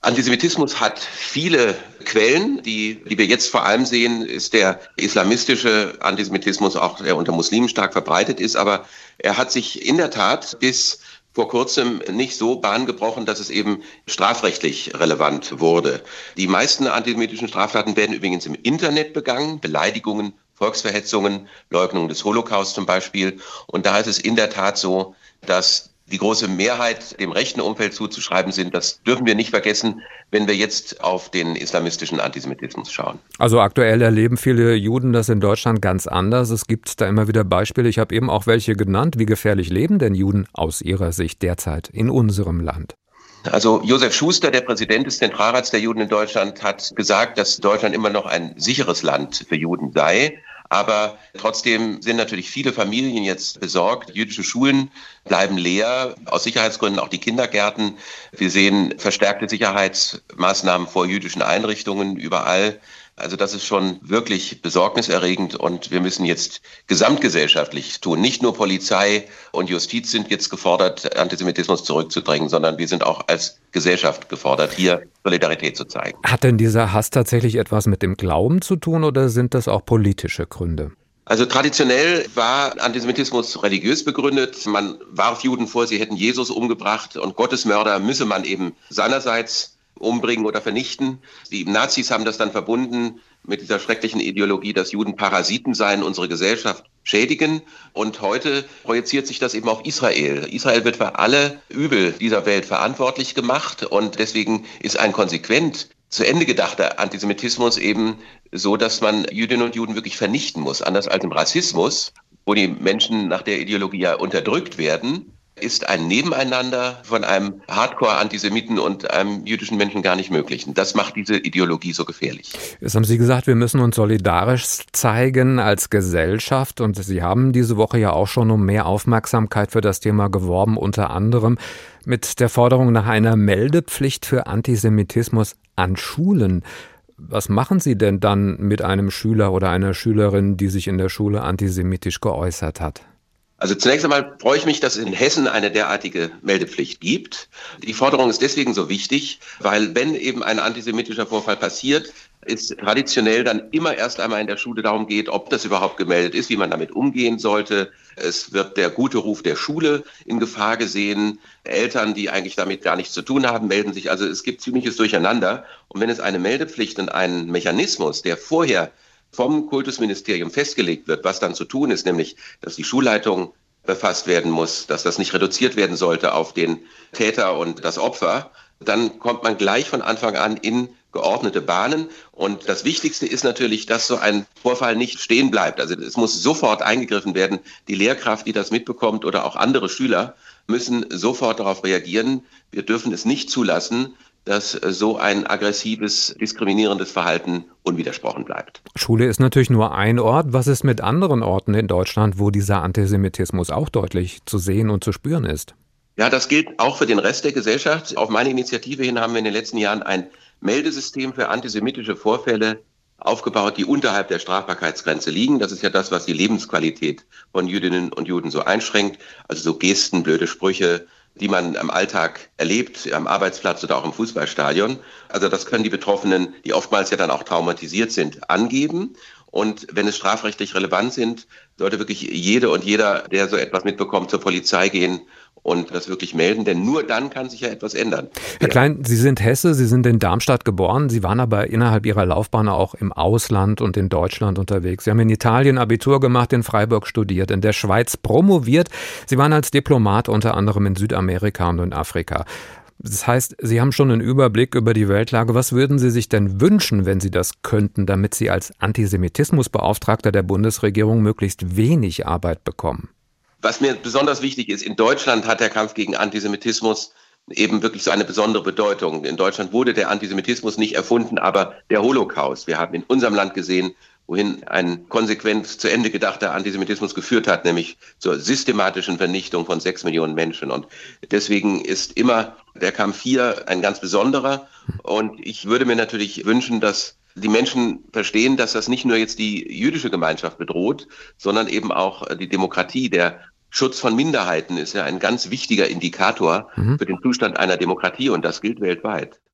Antisemitismus hat viele Quellen. Die, die wir jetzt vor allem sehen, ist der islamistische Antisemitismus, auch der unter Muslimen stark verbreitet ist. Aber er hat sich in der Tat bis vor kurzem nicht so Bahn gebrochen, dass es eben strafrechtlich relevant wurde. Die meisten antisemitischen Straftaten werden übrigens im Internet begangen, Beleidigungen, Volksverhetzungen, Leugnung des Holocaust zum Beispiel. Und da ist es in der Tat so, dass die große Mehrheit dem rechten Umfeld zuzuschreiben sind. Das dürfen wir nicht vergessen, wenn wir jetzt auf den islamistischen Antisemitismus schauen. Also aktuell erleben viele Juden das in Deutschland ganz anders. Es gibt da immer wieder Beispiele. Ich habe eben auch welche genannt. Wie gefährlich leben denn Juden aus Ihrer Sicht derzeit in unserem Land? Also Josef Schuster, der Präsident des Zentralrats der Juden in Deutschland, hat gesagt, dass Deutschland immer noch ein sicheres Land für Juden sei. Aber trotzdem sind natürlich viele Familien jetzt besorgt. Jüdische Schulen bleiben leer, aus Sicherheitsgründen auch die Kindergärten. Wir sehen verstärkte Sicherheitsmaßnahmen vor jüdischen Einrichtungen überall. Also das ist schon wirklich besorgniserregend und wir müssen jetzt gesamtgesellschaftlich tun. Nicht nur Polizei und Justiz sind jetzt gefordert, Antisemitismus zurückzudrängen, sondern wir sind auch als Gesellschaft gefordert, hier Solidarität zu zeigen. Hat denn dieser Hass tatsächlich etwas mit dem Glauben zu tun oder sind das auch politische Gründe? Also traditionell war Antisemitismus religiös begründet. Man warf Juden vor, sie hätten Jesus umgebracht und Gottesmörder müsse man eben seinerseits umbringen oder vernichten. Die Nazis haben das dann verbunden mit dieser schrecklichen Ideologie, dass Juden Parasiten seien, unsere Gesellschaft schädigen. Und heute projiziert sich das eben auf Israel. Israel wird für alle Übel dieser Welt verantwortlich gemacht und deswegen ist ein konsequent zu Ende gedachter Antisemitismus eben so, dass man Jüdinnen und Juden wirklich vernichten muss. Anders als im Rassismus, wo die Menschen nach der Ideologie ja unterdrückt werden, ist ein Nebeneinander von einem Hardcore-Antisemiten und einem jüdischen Menschen gar nicht möglich. Und das macht diese Ideologie so gefährlich. Jetzt haben Sie gesagt, wir müssen uns solidarisch zeigen als Gesellschaft. Und Sie haben diese Woche ja auch schon um mehr Aufmerksamkeit für das Thema geworben, unter anderem mit der Forderung nach einer Meldepflicht für Antisemitismus an Schulen. Was machen Sie denn dann mit einem Schüler oder einer Schülerin, die sich in der Schule antisemitisch geäußert hat? Also zunächst einmal freue ich mich, dass es in Hessen eine derartige Meldepflicht gibt. Die Forderung ist deswegen so wichtig, weil wenn eben ein antisemitischer Vorfall passiert, es traditionell dann immer erst einmal in der Schule darum geht, ob das überhaupt gemeldet ist, wie man damit umgehen sollte. Es wird der gute Ruf der Schule in Gefahr gesehen. Eltern, die eigentlich damit gar nichts zu tun haben, melden sich. Also es gibt ziemliches Durcheinander. Und wenn es eine Meldepflicht und einen Mechanismus, der vorher vom Kultusministerium festgelegt wird, was dann zu tun ist, nämlich dass die Schulleitung befasst werden muss, dass das nicht reduziert werden sollte auf den Täter und das Opfer, dann kommt man gleich von Anfang an in geordnete Bahnen. Und das Wichtigste ist natürlich, dass so ein Vorfall nicht stehen bleibt. Also es muss sofort eingegriffen werden. Die Lehrkraft, die das mitbekommt oder auch andere Schüler müssen sofort darauf reagieren. Wir dürfen es nicht zulassen, dass äh, so ein aggressives, diskriminierendes Verhalten unwidersprochen bleibt. Schule ist natürlich nur ein Ort. Was ist mit anderen Orten in Deutschland, wo dieser Antisemitismus auch deutlich zu sehen und zu spüren ist? Ja, das gilt auch für den Rest der Gesellschaft. Auf meine Initiative hin haben wir in den letzten Jahren ein Meldesystem für antisemitische Vorfälle aufgebaut, die unterhalb der Strafbarkeitsgrenze liegen. Das ist ja das, was die Lebensqualität von Jüdinnen und Juden so einschränkt. Also so Gesten, blöde Sprüche, die man am Alltag erlebt, am Arbeitsplatz oder auch im Fußballstadion. Also das können die Betroffenen, die oftmals ja dann auch traumatisiert sind, angeben. Und wenn es strafrechtlich relevant sind, sollte wirklich jede und jeder, der so etwas mitbekommt, zur Polizei gehen und das wirklich melden, denn nur dann kann sich ja etwas ändern. Herr Klein, Sie sind Hesse, Sie sind in Darmstadt geboren, Sie waren aber innerhalb Ihrer Laufbahn auch im Ausland und in Deutschland unterwegs. Sie haben in Italien Abitur gemacht, in Freiburg studiert, in der Schweiz promoviert. Sie waren als Diplomat unter anderem in Südamerika und in Afrika. Das heißt, Sie haben schon einen Überblick über die Weltlage. Was würden Sie sich denn wünschen, wenn Sie das könnten, damit Sie als Antisemitismusbeauftragter der Bundesregierung möglichst wenig Arbeit bekommen? Was mir besonders wichtig ist, in Deutschland hat der Kampf gegen Antisemitismus eben wirklich so eine besondere Bedeutung. In Deutschland wurde der Antisemitismus nicht erfunden, aber der Holocaust. Wir haben in unserem Land gesehen, wohin ein konsequent zu Ende gedachter Antisemitismus geführt hat, nämlich zur systematischen Vernichtung von sechs Millionen Menschen. Und deswegen ist immer der Kampf hier ein ganz besonderer. Und ich würde mir natürlich wünschen, dass die Menschen verstehen, dass das nicht nur jetzt die jüdische Gemeinschaft bedroht, sondern eben auch die Demokratie. Der Schutz von Minderheiten ist ja ein ganz wichtiger Indikator mhm. für den Zustand einer Demokratie und das gilt weltweit.